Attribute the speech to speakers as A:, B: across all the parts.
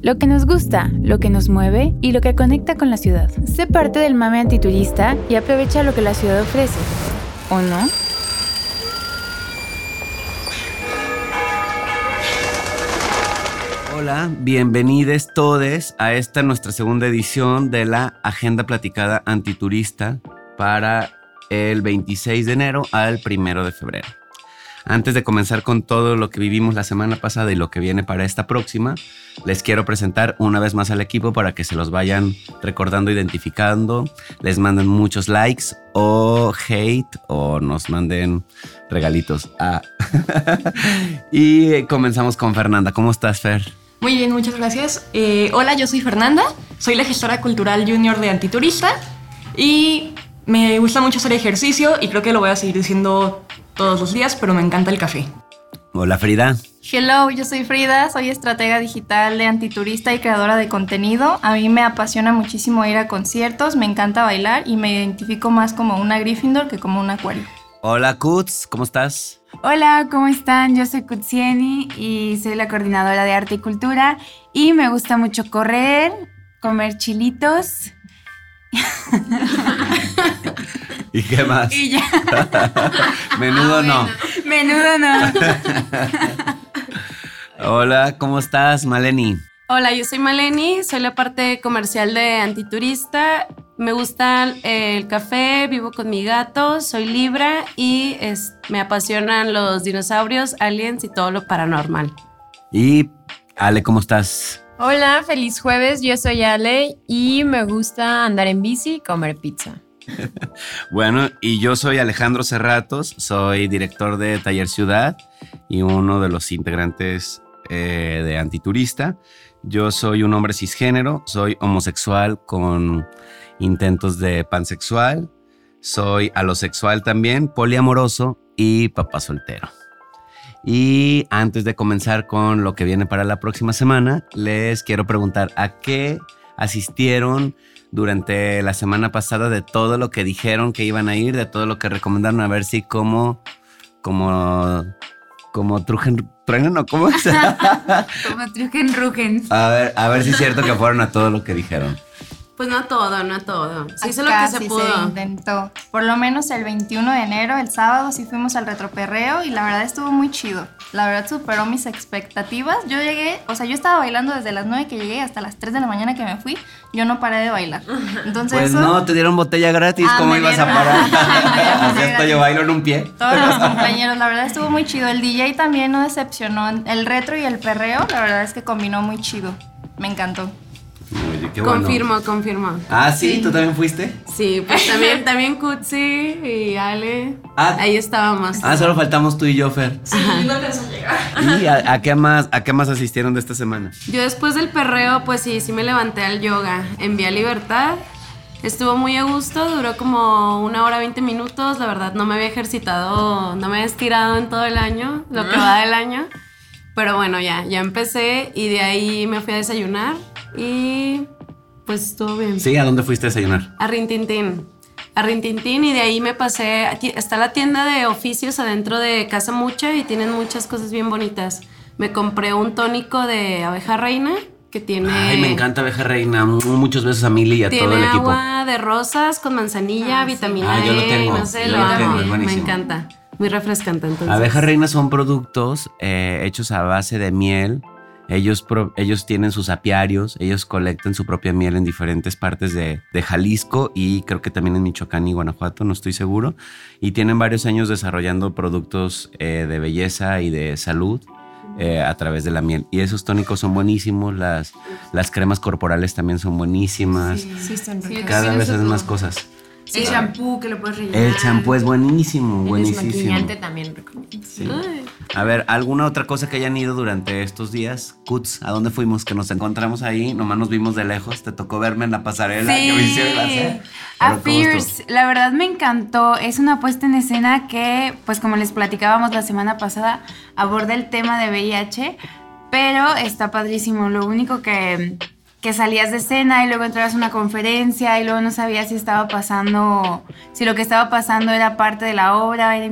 A: Lo que nos gusta, lo que nos mueve y lo que conecta con la ciudad. Sé parte del mame antiturista y aprovecha lo que la ciudad ofrece. ¿O no?
B: Hola, bienvenidos todos a esta nuestra segunda edición de la Agenda Platicada Antiturista para el 26 de enero al 1 de febrero. Antes de comenzar con todo lo que vivimos la semana pasada y lo que viene para esta próxima, les quiero presentar una vez más al equipo para que se los vayan recordando, identificando, les manden muchos likes o hate o nos manden regalitos. Ah. y comenzamos con Fernanda. ¿Cómo estás, Fer?
C: Muy bien, muchas gracias. Eh, hola, yo soy Fernanda, soy la gestora cultural junior de Antiturista y me gusta mucho hacer ejercicio y creo que lo voy a seguir diciendo todos los días, pero me encanta el café.
B: Hola Frida.
D: Hello, yo soy Frida, soy estratega digital de antiturista y creadora de contenido. A mí me apasiona muchísimo ir a conciertos, me encanta bailar y me identifico más como una Gryffindor que como un acuario.
B: Hola Kutz, ¿cómo estás?
E: Hola, ¿cómo están? Yo soy Kutsieni y soy la coordinadora de arte y cultura y me gusta mucho correr, comer chilitos.
B: ¿Y qué más?
E: Y ya.
B: Menudo no.
E: Menudo no.
B: Hola, ¿cómo estás, Maleni?
F: Hola, yo soy Maleni, soy la parte comercial de Antiturista. Me gusta el café, vivo con mi gato, soy Libra y me apasionan los dinosaurios, aliens y todo lo paranormal.
B: Y Ale, ¿cómo estás?
G: Hola, feliz jueves, yo soy Ale y me gusta andar en bici y comer pizza.
B: bueno, y yo soy Alejandro Cerratos, soy director de Taller Ciudad y uno de los integrantes eh, de Antiturista. Yo soy un hombre cisgénero, soy homosexual con intentos de pansexual, soy alosexual también, poliamoroso y papá soltero. Y antes de comenzar con lo que viene para la próxima semana, les quiero preguntar a qué asistieron durante la semana pasada de todo lo que dijeron que iban a ir, de todo lo que recomendaron, a ver si como, como, como trujen, truenan o cómo es.
E: como trujen, rugen.
B: A ver, a ver si es cierto que fueron a todo lo que dijeron.
F: Pues no todo, no todo. Se hizo lo que se pudo.
D: se intentó. Por lo menos el 21 de enero, el sábado, sí fuimos al retroperreo y la verdad estuvo muy chido. La verdad superó mis expectativas. Yo llegué, o sea, yo estaba bailando desde las 9 que llegué hasta las 3 de la mañana que me fui. Yo no paré de bailar. Entonces,
B: pues no, te dieron botella gratis. Ah, ¿Cómo ibas a parar? Así esto yo bailo en un pie.
D: Todos los compañeros, la verdad estuvo muy chido. El DJ también no decepcionó. El retro y el perreo, la verdad es que combinó muy chido. Me encantó
F: confirmo, confirmo.
B: Ah, ¿sí? ¿Tú también fuiste?
F: Sí, pues también, también Kutsi y Ale. Ah, ahí estábamos.
B: Ah, solo faltamos tú y yo, Fer.
C: Sí, no alcanzó a llegar.
B: ¿Y a, qué más, a qué más asistieron de esta semana?
F: Yo después del perreo, pues sí, sí me levanté al yoga en Vía Libertad. Estuvo muy a gusto, duró como una hora 20 minutos. La verdad, no me había ejercitado, no me había estirado en todo el año, lo que va del año. Pero bueno, ya, ya empecé y de ahí me fui a desayunar y pues estuvo bien.
B: Sí, ¿a dónde fuiste a desayunar?
F: A Rintintín. A Rintintín y de ahí me pasé. Está la tienda de oficios adentro de Casa Mucha y tienen muchas cosas bien bonitas. Me compré un tónico de abeja reina que tiene.
B: Ay, me encanta abeja reina. Muchos besos a Mili y a todo el equipo.
F: Tiene agua de rosas con manzanilla, ah, vitamina ah, yo lo e, tengo. No sé, lo, amo. me encanta. Muy refrescante entonces.
B: Abeja reina son productos eh, hechos a base de miel ellos, ellos tienen sus apiarios, ellos colectan su propia miel en diferentes partes de, Jalisco y creo que también en Michoacán y Guanajuato, no estoy seguro. Y tienen varios años desarrollando productos eh, de belleza y de salud eh, a través de la miel. Y esos tónicos son buenísimos, las, las cremas corporales también son buenísimas. Sí, sí, Cada vez hacen más cosas.
C: El champú que lo puedes rellenar.
B: El champú es buenísimo, buenísimo.
C: El también recomiendo.
B: A ver, ¿alguna otra cosa que hayan ido durante estos días? Kuts, ¿a dónde fuimos? Que nos encontramos ahí, nomás nos vimos de lejos. Te tocó verme en la pasarela.
E: Sí. A Fierce, la verdad me encantó. Es una puesta en escena que, pues como les platicábamos la semana pasada, aborda el tema de VIH, pero está padrísimo. Lo único que que salías de escena y luego entrabas a una conferencia y luego no sabías si estaba pasando, si lo que estaba pasando era parte de la obra, era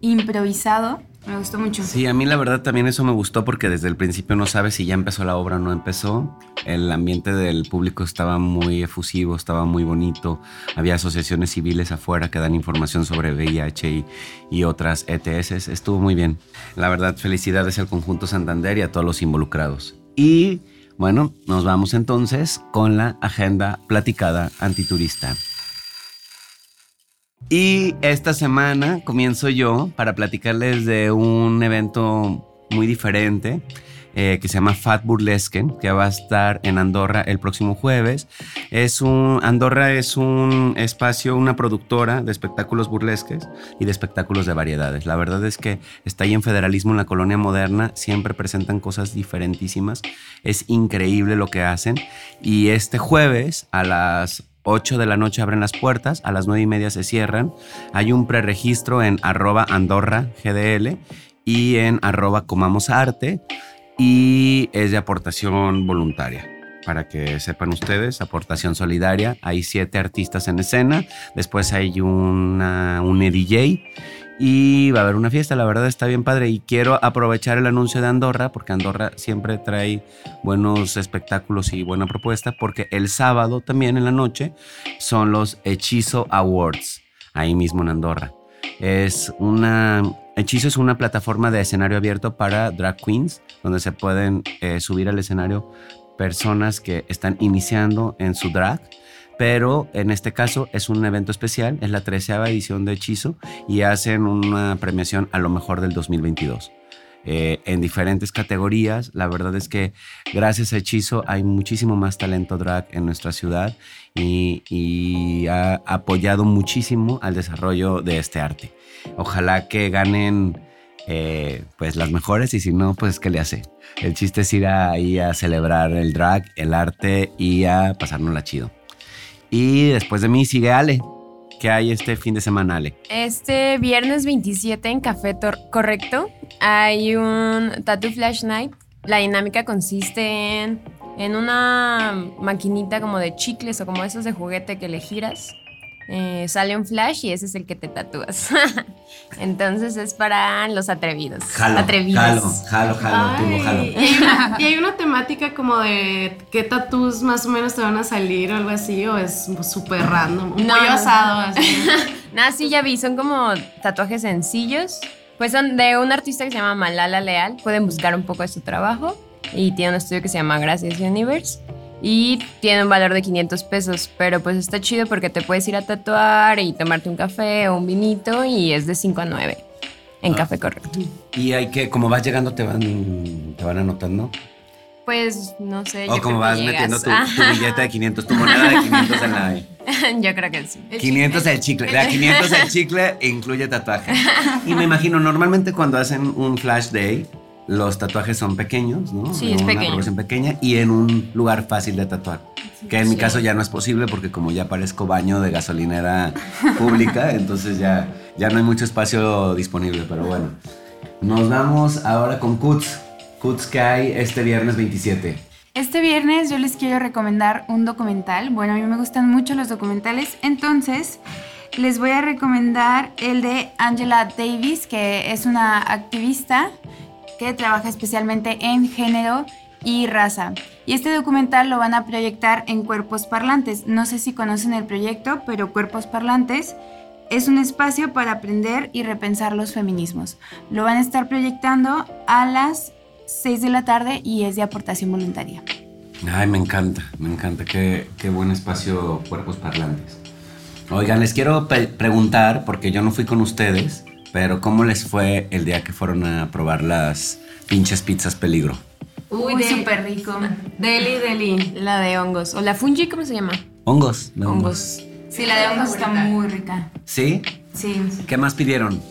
E: improvisado. Me gustó mucho.
B: Sí, a mí la verdad también eso me gustó porque desde el principio no sabes si ya empezó la obra o no empezó. El ambiente del público estaba muy efusivo, estaba muy bonito. Había asociaciones civiles afuera que dan información sobre VIH y, y otras ETS. Estuvo muy bien. La verdad, felicidades al conjunto Santander y a todos los involucrados. Y bueno, nos vamos entonces con la agenda platicada antiturista. Y esta semana comienzo yo para platicarles de un evento muy diferente eh, que se llama Fat Burlesque, que va a estar en Andorra el próximo jueves. Es un, Andorra es un espacio, una productora de espectáculos burlesques y de espectáculos de variedades. La verdad es que está ahí en federalismo, en la colonia moderna, siempre presentan cosas diferentísimas. Es increíble lo que hacen. Y este jueves a las 8 de la noche abren las puertas, a las 9 y media se cierran. Hay un preregistro en arroba Andorra GDL y en arroba Comamos Arte y es de aportación voluntaria. Para que sepan ustedes, aportación solidaria. Hay siete artistas en escena. Después hay una, un DJ y va a haber una fiesta. La verdad está bien padre. Y quiero aprovechar el anuncio de Andorra, porque Andorra siempre trae buenos espectáculos y buena propuesta. Porque el sábado también en la noche son los Hechizo Awards, ahí mismo en Andorra. Es una. Hechizo es una plataforma de escenario abierto para drag queens, donde se pueden eh, subir al escenario personas que están iniciando en su drag. Pero en este caso es un evento especial, es la treceava edición de Hechizo y hacen una premiación a lo mejor del 2022. Eh, en diferentes categorías. La verdad es que gracias a Hechizo hay muchísimo más talento drag en nuestra ciudad y, y ha apoyado muchísimo al desarrollo de este arte. Ojalá que ganen eh, pues las mejores y si no, pues ¿qué le hace? El chiste es ir ahí a celebrar el drag, el arte y a pasárnosla chido. Y después de mí sigue Ale. ¿Qué hay este fin de semana, Ale?
G: Este viernes 27 en Café Tor- Correcto hay un Tattoo Flash Night. La dinámica consiste en, en una maquinita como de chicles o como esos de juguete que le giras. Eh, sale un flash y ese es el que te tatúas. Entonces es para los atrevidos. atrevidos.
B: jalo, jalo, jalo.
F: Y hay, una, y hay una temática como de qué tatús más o menos te van a salir o algo así, o es súper random.
G: No,
F: pollo
G: no.
F: asado, así.
G: Nada, sí, ya vi, son como tatuajes sencillos. Pues son de un artista que se llama Malala Leal. Pueden buscar un poco de su trabajo. Y tiene un estudio que se llama Gracias Universe. Y tiene un valor de 500 pesos. Pero pues está chido porque te puedes ir a tatuar y tomarte un café o un vinito. Y es de 5 a 9 en Café Correcto.
B: Y hay que, como vas llegando, te van, te van anotando.
G: Pues no sé.
B: O
G: yo
B: como
G: creo que
B: vas
G: llegas.
B: metiendo tu, tu billete de 500, tu moneda de 500 en la...
G: yo creo que sí.
B: 500 el chicle. De a 500 el chicle incluye tatuaje. Y me imagino, normalmente cuando hacen un flash day, los tatuajes son pequeños, ¿no?
G: Sí,
B: En
G: es
B: una
G: pequeño.
B: proporción pequeña y en un lugar fácil de tatuar. Que en mi caso ya no es posible porque como ya parezco baño de gasolinera pública, entonces ya, ya no hay mucho espacio disponible, pero bueno. Nos vamos ahora con Kuts. Kuts que hay este viernes 27.
E: Este viernes yo les quiero recomendar un documental. Bueno, a mí me gustan mucho los documentales, entonces les voy a recomendar el de Angela Davis, que es una activista que trabaja especialmente en género y raza. Y este documental lo van a proyectar en Cuerpos Parlantes. No sé si conocen el proyecto, pero Cuerpos Parlantes es un espacio para aprender y repensar los feminismos. Lo van a estar proyectando a las 6 de la tarde y es de aportación voluntaria.
B: Ay, me encanta, me encanta. Qué, qué buen espacio Cuerpos Parlantes. Oigan, les quiero pe- preguntar, porque yo no fui con ustedes, pero ¿cómo les fue el día que fueron a probar las pinches pizzas peligro?
E: Uy, súper rico.
F: Deli, deli.
G: La de hongos. O la fungi, ¿cómo se llama?
B: Hongos. de
G: Hongos.
E: Sí, la de hongos está muy rica.
B: ¿Sí?
E: Sí.
B: ¿Qué más pidieron?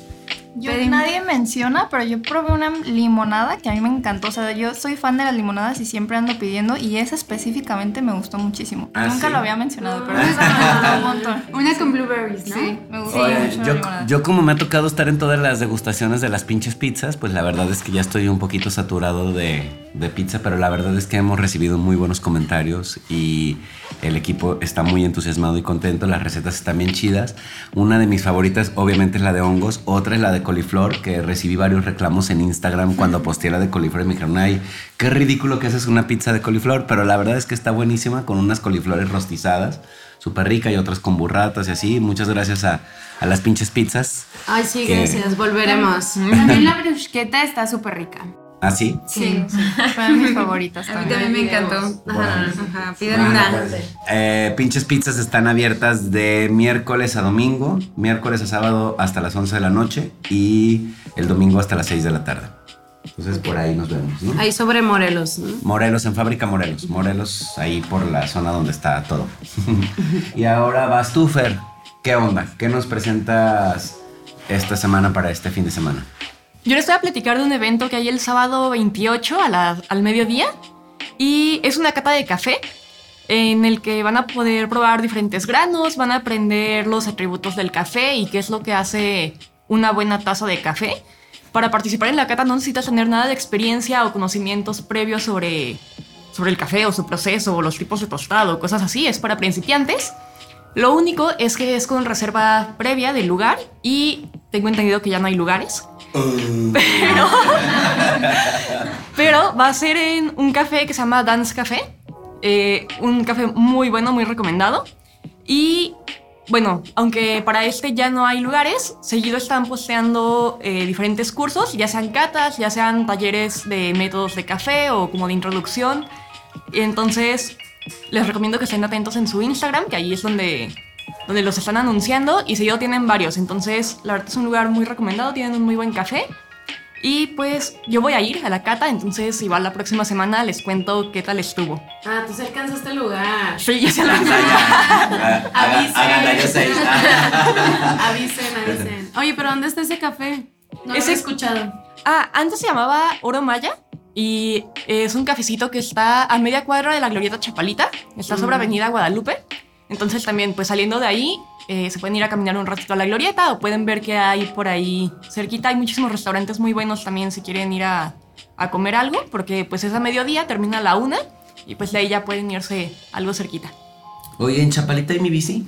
D: Yo,
E: Pedimos-
D: nadie menciona, pero yo probé una limonada que a mí me encantó. O sea, yo soy fan de las limonadas y siempre ando pidiendo. Y esa específicamente me gustó muchísimo.
B: ¿Ah,
D: Nunca
B: sí?
D: lo había mencionado, pero esa me gustó un montón.
E: Una con blueberries, ¿no?
D: Sí, me gustó
B: Oye,
D: mucho la
B: yo,
D: limonada.
B: yo como me ha tocado estar en todas las degustaciones de las pinches pizzas, pues la verdad es que ya estoy un poquito saturado de, de pizza, pero la verdad es que hemos recibido muy buenos comentarios y el equipo está muy entusiasmado y contento, las recetas están bien chidas. Una de mis favoritas obviamente es la de hongos, otra es la de de coliflor, que recibí varios reclamos en Instagram cuando posteé la de coliflor y me dijeron, ay, qué ridículo que haces una pizza de coliflor, pero la verdad es que está buenísima con unas coliflores rostizadas, súper rica y otras con burratas y así. Muchas gracias a, a las pinches pizzas.
F: Ay, sí,
B: que-
F: gracias. Volveremos.
E: También la brusqueta está súper rica.
B: ¿Ah, sí?
D: Sí, fue de mis favoritas
E: A mí
D: también.
E: me encantó.
F: Ajá.
E: Ajá, pidan
B: Bueno,
E: una.
B: pues, eh, pinches pizzas están abiertas de miércoles a domingo, miércoles a sábado hasta las 11 de la noche y el domingo hasta las 6 de la tarde. Entonces por ahí nos vemos, ¿no?
F: Ahí sobre Morelos, ¿no?
B: Morelos, en Fábrica Morelos. Morelos, ahí por la zona donde está todo. y ahora vas tú, Fer. ¿Qué onda? ¿Qué nos presentas esta semana para este fin de semana?
C: Yo les voy a platicar de un evento que hay el sábado 28 a al mediodía y es una cata de café en el que van a poder probar diferentes granos, van a aprender los atributos del café y qué es lo que hace una buena taza de café. Para participar en la cata no necesitas tener nada de experiencia o conocimientos previos sobre, sobre el café o su proceso o los tipos de tostado, cosas así, es para principiantes. Lo único es que es con reserva previa del lugar y tengo entendido que ya no hay lugares. Pero, pero va a ser en un café que se llama Dance Café. eh, un café muy bueno, muy recomendado. Y bueno, aunque para este ya no hay lugares, seguido están posteando eh, diferentes cursos, ya sean catas, ya sean talleres de métodos de café o como de introducción. Y entonces les recomiendo que estén atentos en su Instagram, que ahí es donde, donde los están anunciando y seguido tienen varios. Entonces, la verdad es un lugar muy recomendado, tienen un muy buen café. Y pues yo voy a ir a la cata, entonces igual la próxima semana les cuento qué tal estuvo.
F: Ah, tú se alcanzaste el lugar.
C: Sí, ya se
F: Avisen.
B: Yo
F: avisen, avisen. Oye, pero ¿dónde está ese café? No lo he escuchado.
C: Ah, antes se llamaba Oro Maya y es un cafecito que está a media cuadra de la Glorieta Chapalita, está sobre Avenida Guadalupe. Entonces también pues saliendo de ahí eh, se pueden ir a caminar un ratito a la Glorieta o pueden ver que hay por ahí cerquita. Hay muchísimos restaurantes muy buenos también si quieren ir a, a comer algo, porque pues es a mediodía, termina a la una y pues de ahí ya pueden irse algo cerquita.
B: Oye, ¿en Chapalita hay mi bici?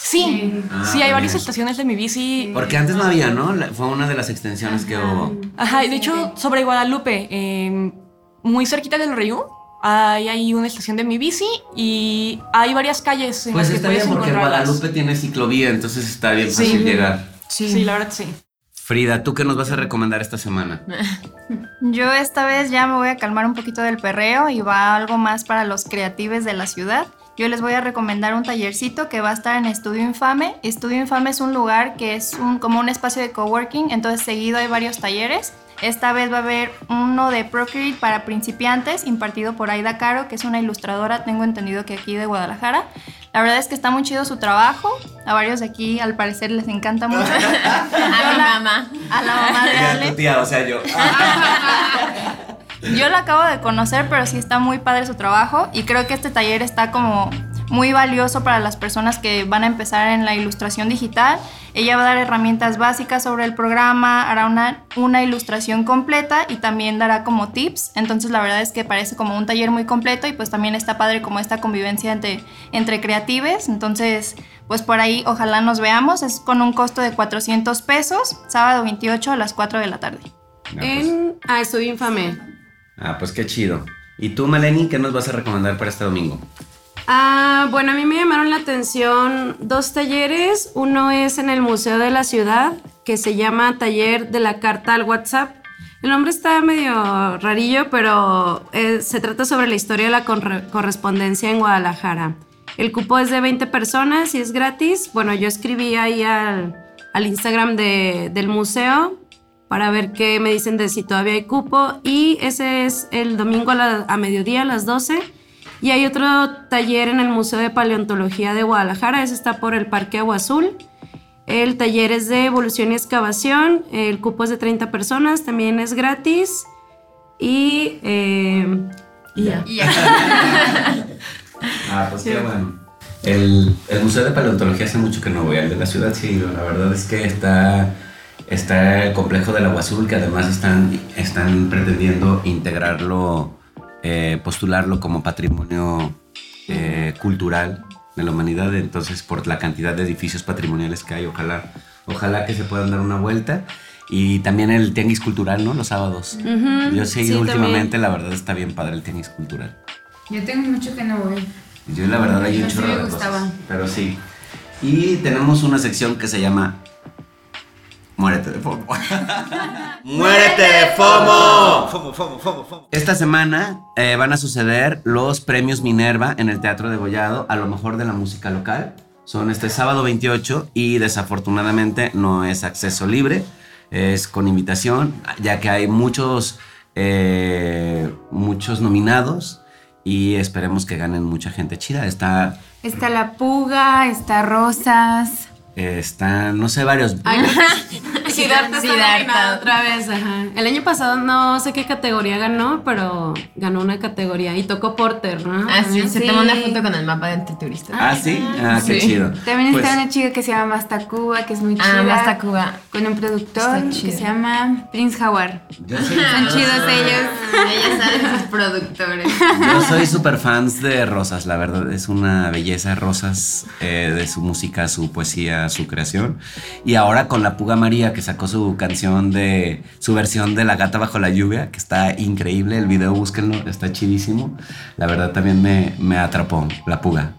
C: Sí,
B: Ah,
C: sí, hay varias
B: bien.
C: estaciones de mi bici.
B: Porque antes no había, ¿no? La- fue una de las extensiones que hubo.
C: Ajá, y de hecho, sobre Guadalupe, eh, muy cerquita del río, hay ahí una estación de mi bici y hay varias calles en
B: Pues
C: las que
B: está
C: puedes
B: bien porque
C: encontrarlas.
B: Guadalupe tiene ciclovía, entonces está bien
C: Sí.
B: fácil llegar.
C: Sí. la verdad sí.
B: Frida, ¿tú qué nos vas a recomendar esta semana?
D: Yo esta vez ya me voy a calmar un poquito del perreo y va algo más para los creatives de la ciudad. Yo les voy a recomendar un tallercito que va a estar en Estudio Infame. Estudio Infame es un lugar que es un, como un espacio de coworking, entonces seguido hay varios talleres. Esta vez va a haber uno de Procreate para principiantes, impartido por Aida Caro, que es una ilustradora, tengo entendido que aquí de Guadalajara. La verdad es que está muy chido su trabajo. A varios de aquí, al parecer, les encanta mucho.
E: A mi mamá.
D: A la mamá de Ale.
B: tía, o sea, yo.
D: Yo la acabo de conocer, pero sí está muy padre su trabajo y creo que este taller está como muy valioso para las personas que van a empezar en la ilustración digital. Ella va a dar herramientas básicas sobre el programa, hará una, una ilustración completa y también dará como tips. Entonces la verdad es que parece como un taller muy completo y pues también está padre como esta convivencia entre, entre creatives. Entonces pues por ahí ojalá nos veamos. Es con un costo de 400 pesos, sábado 28 a las 4 de la tarde.
F: En... Ah, estudio infame.
B: Ah, pues qué chido. ¿Y tú, Melanie, qué nos vas a recomendar para este domingo?
F: Ah, bueno, a mí me llamaron la atención dos talleres. Uno es en el Museo de la Ciudad, que se llama Taller de la Carta al WhatsApp. El nombre está medio rarillo, pero eh, se trata sobre la historia de la corre- correspondencia en Guadalajara. El cupo es de 20 personas y es gratis. Bueno, yo escribí ahí al, al Instagram de- del museo para ver qué me dicen de si todavía hay cupo. Y ese es el domingo a, la- a mediodía, a las 12. Y hay otro taller en el Museo de Paleontología de Guadalajara, ese está por el Parque Agua Azul. El taller es de evolución y excavación, el cupo es de 30 personas, también es gratis. Y, eh, y ya.
B: Ah, pues qué bueno. El, el Museo de Paleontología hace mucho que no voy, al de la ciudad sí. La verdad es que está, está el complejo del Agua Azul, que además están, están pretendiendo integrarlo, eh, postularlo como patrimonio eh, cultural de la humanidad. Entonces, por la cantidad de edificios patrimoniales que hay, ojalá, ojalá que se puedan dar una vuelta. Y también el tianguis cultural, ¿no? Los sábados. Yo sé,
F: sí,
B: últimamente,
F: también.
B: la verdad está bien padre el tianguis cultural.
E: Yo tengo mucho que no voy.
B: Yo la verdad hay un
E: Pero sí
B: chorro
E: me
B: de
E: gustaba.
B: cosas. Pero sí. Y tenemos una sección que se llama Muérete de FOMO. ¡Muérete de FOMO! Esta semana eh, van a suceder los premios Minerva en el Teatro de Gollado a lo mejor de la música local. Son este sábado 28 y desafortunadamente no es acceso libre, es con invitación, ya que hay muchos, eh, muchos nominados y esperemos que ganen mucha gente chida. Está,
E: Está la puga, está rosas.
B: Están, no sé, varios.
F: Ay, Siddhartha está otra vez, ajá. El año pasado no sé qué categoría ganó, pero ganó una categoría y tocó Porter, ¿no?
G: Ah, sí, se
E: Sí.
G: tomó una foto con el mapa de antiturista.
B: Ah, sí, ah, qué
G: Sí.
B: chido.
E: También
B: Pues,
E: está una chica que se llama Mastacuba, que es muy chida.
G: Ah, Mastacuba.
E: Con un productor que se llama Prince
B: yo soy-
E: Son chidos ellos.
G: Ella sabe sus productores.
B: Yo soy súper fans de Rosas, la verdad. Es una belleza Rosas eh, de su música, su poesía, su creación. Y ahora con la Puga María, que sacó su canción de. su versión de La Gata Bajo la Lluvia, que está increíble. El video, búsquenlo, está chidísimo. La verdad también me, me atrapó la Puga.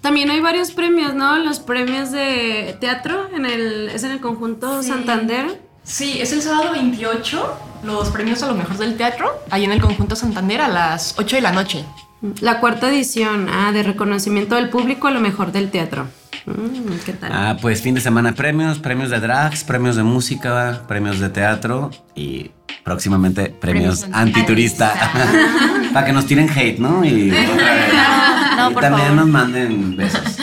F: También hay varios premios, ¿no? Los premios de teatro en el, es en el conjunto Santander.
C: Sí, es el sábado 28, los premios a lo mejor del teatro, ahí en el conjunto Santander a las 8 de la noche.
F: La cuarta edición, ah, de reconocimiento del público a lo mejor del teatro. Mm, ¿Qué tal?
B: Ah, pues fin de semana premios, premios de drags, premios de música, premios de teatro y próximamente premios,
E: Premios
B: antiturista. Para que nos tiren hate, ¿no? Y, otra vez.
C: No,
B: Y
C: por
B: también
C: favor.
B: nos manden besos.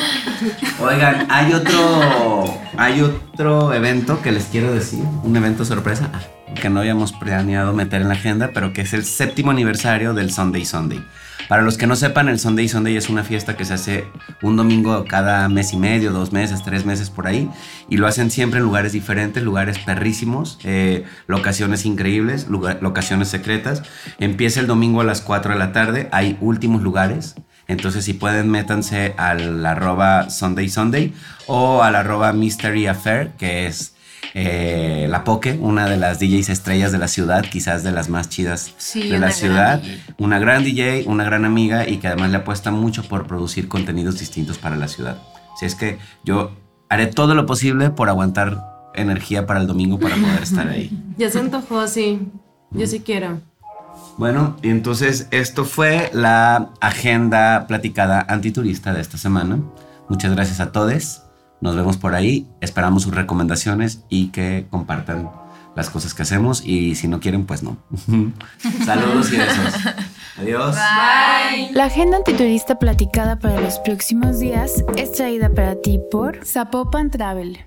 B: Oigan, hay otro, hay otro evento que les quiero decir, un evento sorpresa ah, que no habíamos planeado meter en la agenda, pero que es el séptimo aniversario del Sunday Sunday. Para los que no sepan, el Sunday Sunday es una fiesta que se hace un domingo cada mes y medio, dos meses, tres meses por ahí, y lo hacen siempre en lugares diferentes, lugares perrísimos, eh, locaciones increíbles, locaciones secretas. Empieza el domingo a las 4 de la tarde, hay últimos lugares. Entonces, si pueden, métanse al arroba Sunday Sunday o al arroba Mystery Affair, que es eh, la Poke, una de las DJs estrellas de la ciudad, quizás de las más chidas
E: Sí,
B: de la ciudad.
E: DJ.
B: Una gran DJ, una gran amiga y que además le apuesta mucho por producir contenidos distintos para la ciudad. Así es que yo haré todo lo posible por aguantar energía para el domingo para poder estar ahí.
F: Ya se antojó, sí. Yo sí quiero.
B: Bueno, y entonces esto fue la agenda platicada antiturista de esta semana. Muchas gracias a todos. Nos vemos por ahí. Esperamos sus recomendaciones y que compartan las cosas que hacemos. Y si no quieren, pues no. Saludos y besos. Adiós.
A: La agenda antiturista platicada para los próximos días es traída para ti por Zapopan Travel.